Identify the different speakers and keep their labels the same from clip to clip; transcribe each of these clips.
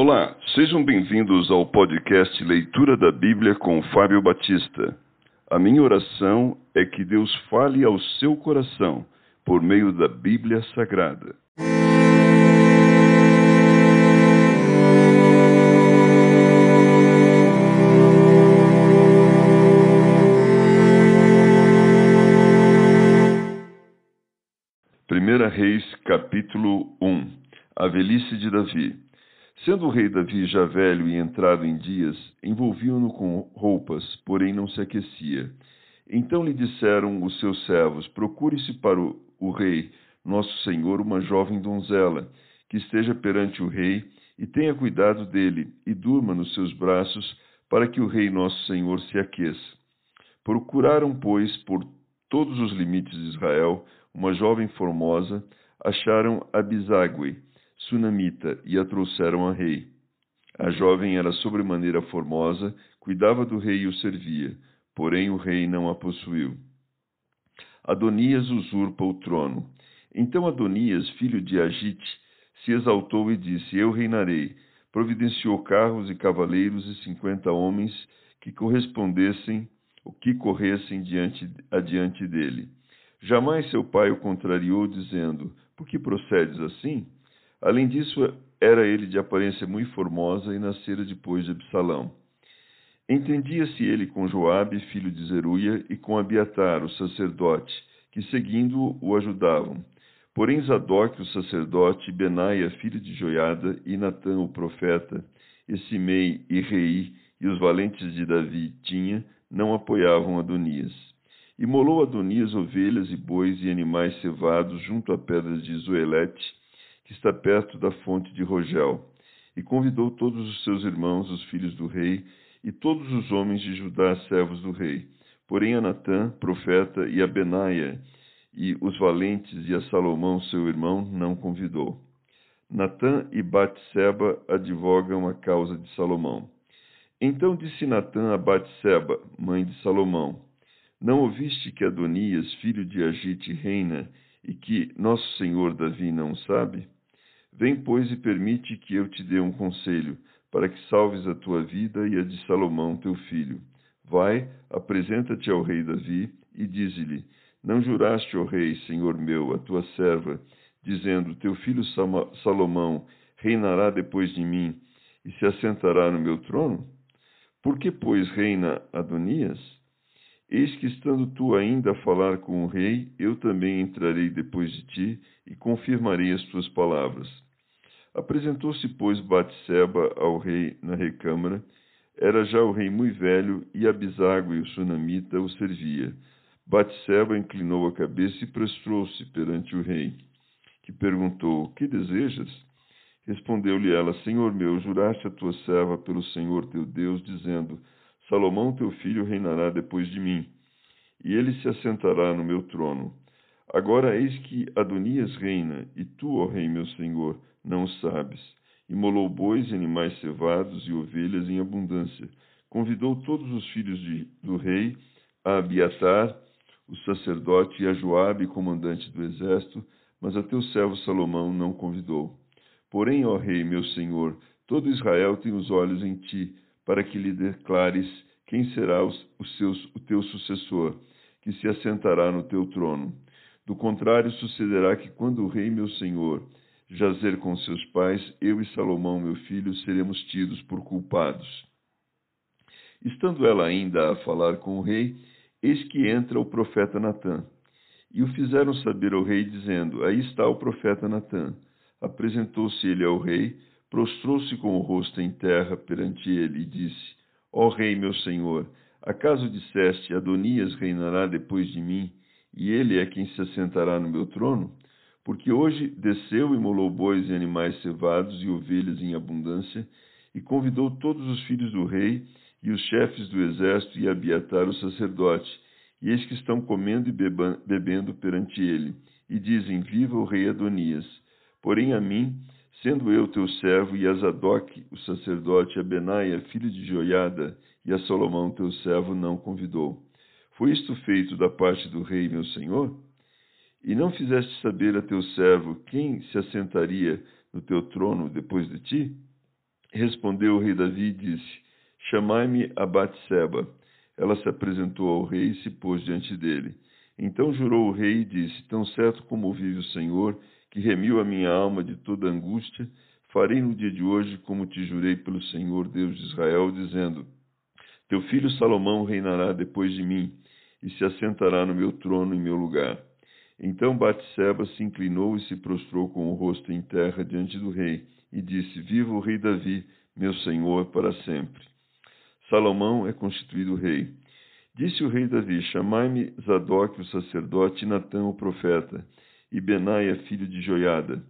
Speaker 1: Olá, sejam bem-vindos ao podcast Leitura da Bíblia com Fábio Batista. A minha oração é que Deus fale ao seu coração por meio da Bíblia Sagrada. Primeira Reis, capítulo 1 A velhice de Davi. Sendo o rei Davi já velho e entrado em dias, envolviam-no com roupas, porém não se aquecia. Então lhe disseram os seus servos: Procure-se para o, o rei, nosso senhor, uma jovem donzela, que esteja perante o rei, e tenha cuidado dele, e durma nos seus braços, para que o rei nosso senhor se aqueça. Procuraram, pois, por todos os limites de Israel, uma jovem formosa, acharam Abisague, sunamita, e a trouxeram a rei. A jovem era sobremaneira formosa, cuidava do rei e o servia, porém o rei não a possuiu. Adonias usurpa o trono. Então Adonias, filho de Agite, se exaltou e disse: Eu reinarei. Providenciou carros e cavaleiros e cinquenta homens que correspondessem, o que corressem diante, adiante dele. Jamais seu pai o contrariou, dizendo: Por que procedes assim? Além disso, era ele de aparência muito formosa e nascera depois de Absalão. Entendia-se ele com Joabe, filho de Zeruia, e com Abiatar, o sacerdote, que seguindo o ajudavam. Porém Zadok, o sacerdote, Benaia, filho de Joiada, e Natã, o profeta, e Simei e Rei, e os valentes de Davi tinha, não apoiavam Adonias. Imolou Adonias ovelhas e bois e animais cevados junto a pedras de Zoelete, que está perto da fonte de Rogel, e convidou todos os seus irmãos, os filhos do rei, e todos os homens de Judá, servos do rei. Porém a Natã, profeta, e a Benaia, e os valentes, e a Salomão, seu irmão, não convidou. Natã e Batseba advogam a causa de Salomão. Então disse Natã a Batseba, mãe de Salomão: Não ouviste que Adonias, filho de Agite, reina, e que nosso senhor Davi não sabe? Vem, pois, e permite que eu te dê um conselho, para que salves a tua vida e a de Salomão, teu filho. Vai, apresenta-te ao rei Davi e dize-lhe: Não juraste, ó rei, senhor meu, a tua serva, dizendo: Teu filho Salomão reinará depois de mim e se assentará no meu trono? Por que, pois, reina Adonias? Eis que estando tu ainda a falar com o rei, eu também entrarei depois de ti e confirmarei as tuas palavras. Apresentou-se, pois, Batseba ao rei na recâmara. Era já o rei muito velho, e Abisago e o sunamita o servia. Batseba inclinou a cabeça e prostrou-se perante o rei, que perguntou: Que desejas? Respondeu-lhe ela: Senhor meu, juraste a tua serva pelo Senhor teu Deus, dizendo: Salomão teu filho reinará depois de mim, e ele se assentará no meu trono. Agora eis que Adonias reina, e tu, ó rei meu senhor, não sabes. Imolou bois e animais cevados e ovelhas em abundância. Convidou todos os filhos de, do rei, a Abiatar, o sacerdote, e a Joabe, comandante do exército, mas a teu servo Salomão não convidou. Porém, ó rei, meu senhor, todo Israel tem os olhos em ti, para que lhe declares quem será os, os seus, o teu sucessor, que se assentará no teu trono. Do contrário, sucederá que quando o rei, meu senhor, jazer com seus pais, eu e Salomão, meu filho, seremos tidos por culpados. Estando ela ainda a falar com o rei, eis que entra o profeta Natã. E o fizeram saber ao rei, dizendo: Aí está o profeta Natã. Apresentou-se ele ao rei, prostrou-se com o rosto em terra perante ele e disse: Ó rei, meu senhor, acaso disseste: Adonias reinará depois de mim, e ele é quem se assentará no meu trono? Porque hoje desceu e molou bois e animais cevados e ovelhas em abundância, e convidou todos os filhos do rei e os chefes do exército e Abiatar o sacerdote, e eis que estão comendo e bebendo perante ele, e dizem: Viva o rei Adonias! Porém a mim, sendo eu teu servo, e a Zadok, o sacerdote, a Benaia, filho de Joiada, e a Salomão teu servo, não convidou. Foi isto feito da parte do rei, meu senhor? E não fizeste saber a teu servo quem se assentaria no teu trono depois de ti? Respondeu o rei Davi e disse: Chamai-me a Batseba. Ela se apresentou ao rei e se pôs diante dele. Então jurou o rei e disse: Tão certo como vive o Senhor, que remiu a minha alma de toda angústia, farei no dia de hoje como te jurei pelo Senhor Deus de Israel, dizendo: Teu filho Salomão reinará depois de mim e se assentará no meu trono em meu lugar. Então Batseba se inclinou e se prostrou com o rosto em terra diante do rei e disse: Viva o rei Davi, meu senhor, para sempre. Salomão é constituído rei. Disse o rei Davi: Chamai-me Zadok, o sacerdote, e Natã, o profeta, e Benaia, filho de Joiada.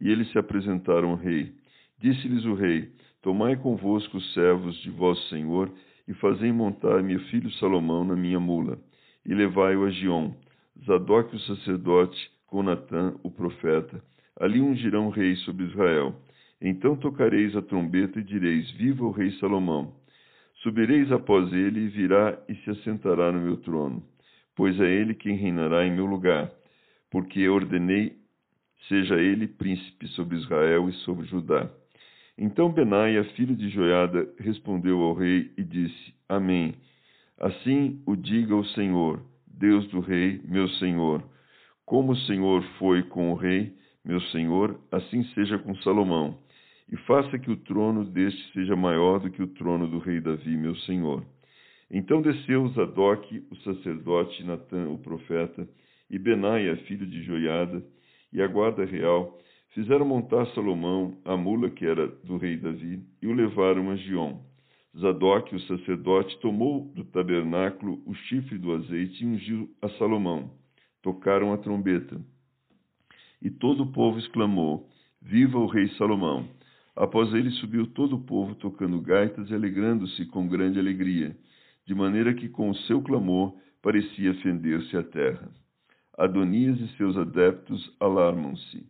Speaker 1: E eles se apresentaram ao rei. Disse-lhes o rei: Tomai convosco os servos de vosso senhor e fazei montar meu filho Salomão na minha mula, e levai-o a Gion. Zadok, o sacerdote, com Natã, o profeta. Ali ungirão rei sobre Israel. Então tocareis a trombeta e direis: Viva o rei Salomão! Subireis após ele e virá e se assentará no meu trono, pois é ele quem reinará em meu lugar, porque ordenei seja ele príncipe sobre Israel e sobre Judá. Então Benaia, filho de Joiada, respondeu ao rei e disse: Amém. Assim o diga o Senhor, Deus do rei, meu senhor. Como o Senhor foi com o rei, meu senhor, assim seja com Salomão e faça que o trono deste seja maior do que o trono do rei Davi, meu senhor. Então desceu Zadok, o sacerdote, Natã, o profeta, e Benaia, filho de Joiada, e a guarda real, fizeram montar Salomão, a mula que era do rei Davi, e o levaram a Gion. Zadok, o sacerdote, tomou do tabernáculo o chifre do azeite e ungiu a Salomão. Tocaram a trombeta. E todo o povo exclamou: Viva o rei Salomão! Após ele subiu todo o povo tocando gaitas e alegrando-se com grande alegria, de maneira que com o seu clamor parecia fender-se a terra. Adonias e seus adeptos alarmam-se.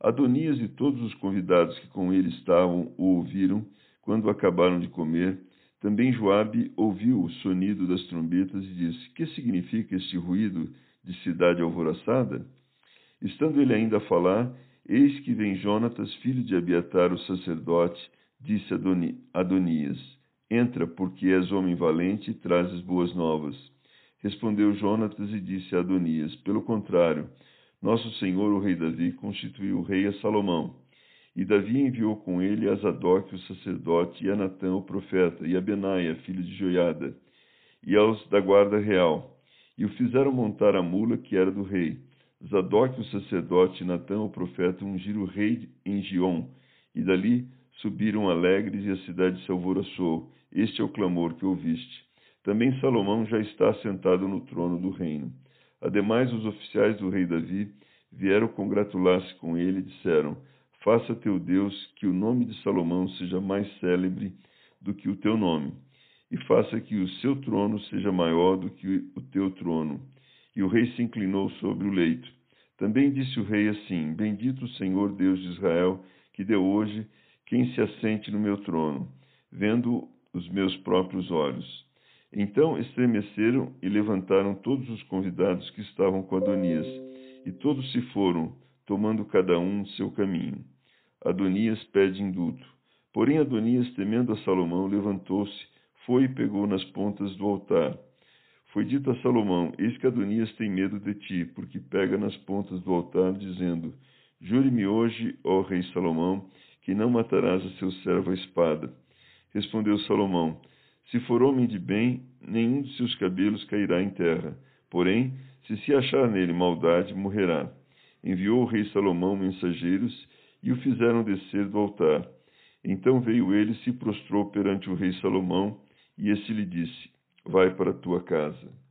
Speaker 1: Adonias e todos os convidados que com ele estavam o ouviram quando acabaram de comer. Também Joabe ouviu o sonido das trombetas e disse: Que significa este ruído de cidade alvoroçada? Estando ele ainda a falar, Eis que vem Jonatas, filho de Abiatar, o sacerdote, disse Adonias: Entra, porque és homem valente e trazes boas novas. Respondeu Jonatas e disse a Adonias: Pelo contrário, nosso senhor, o rei Davi, constituiu o rei a Salomão. E Davi enviou com ele a Zadok, o sacerdote, e a Natã, o profeta, e a Benaia, filho de Joiada, e aos da guarda real. E o fizeram montar a mula que era do rei Zadok, o sacerdote, e Natã, o profeta, ungiram o rei em Gion, e dali subiram alegres, e a cidade se alvoroçou. Este é o clamor que ouviste. Também Salomão já está assentado no trono do reino. Ademais, os oficiais do rei Davi vieram congratular-se com ele e disseram: Faça teu Deus que o nome de Salomão seja mais célebre do que o teu nome, e faça que o seu trono seja maior do que o teu trono e o rei se inclinou sobre o leito. Também disse o rei assim: Bendito o Senhor Deus de Israel, que deu hoje quem se assente no meu trono, vendo os meus próprios olhos. Então estremeceram e levantaram todos os convidados que estavam com Adonias, e todos se foram, tomando cada um seu caminho. Adonias pede indulto. Porém Adonias, temendo a Salomão, levantou-se, foi e pegou nas pontas do altar foi dito a Salomão: Eis que Adonias tem medo de ti, porque pega nas pontas do altar, dizendo: Jure-me hoje, ó rei Salomão, que não matarás a seu servo a espada. Respondeu Salomão: Se for homem de bem, nenhum de seus cabelos cairá em terra. Porém, se se achar nele maldade, morrerá. Enviou o rei Salomão mensageiros e o fizeram descer do altar. Então veio ele e se prostrou perante o rei Salomão, e este lhe disse: vai para a tua casa.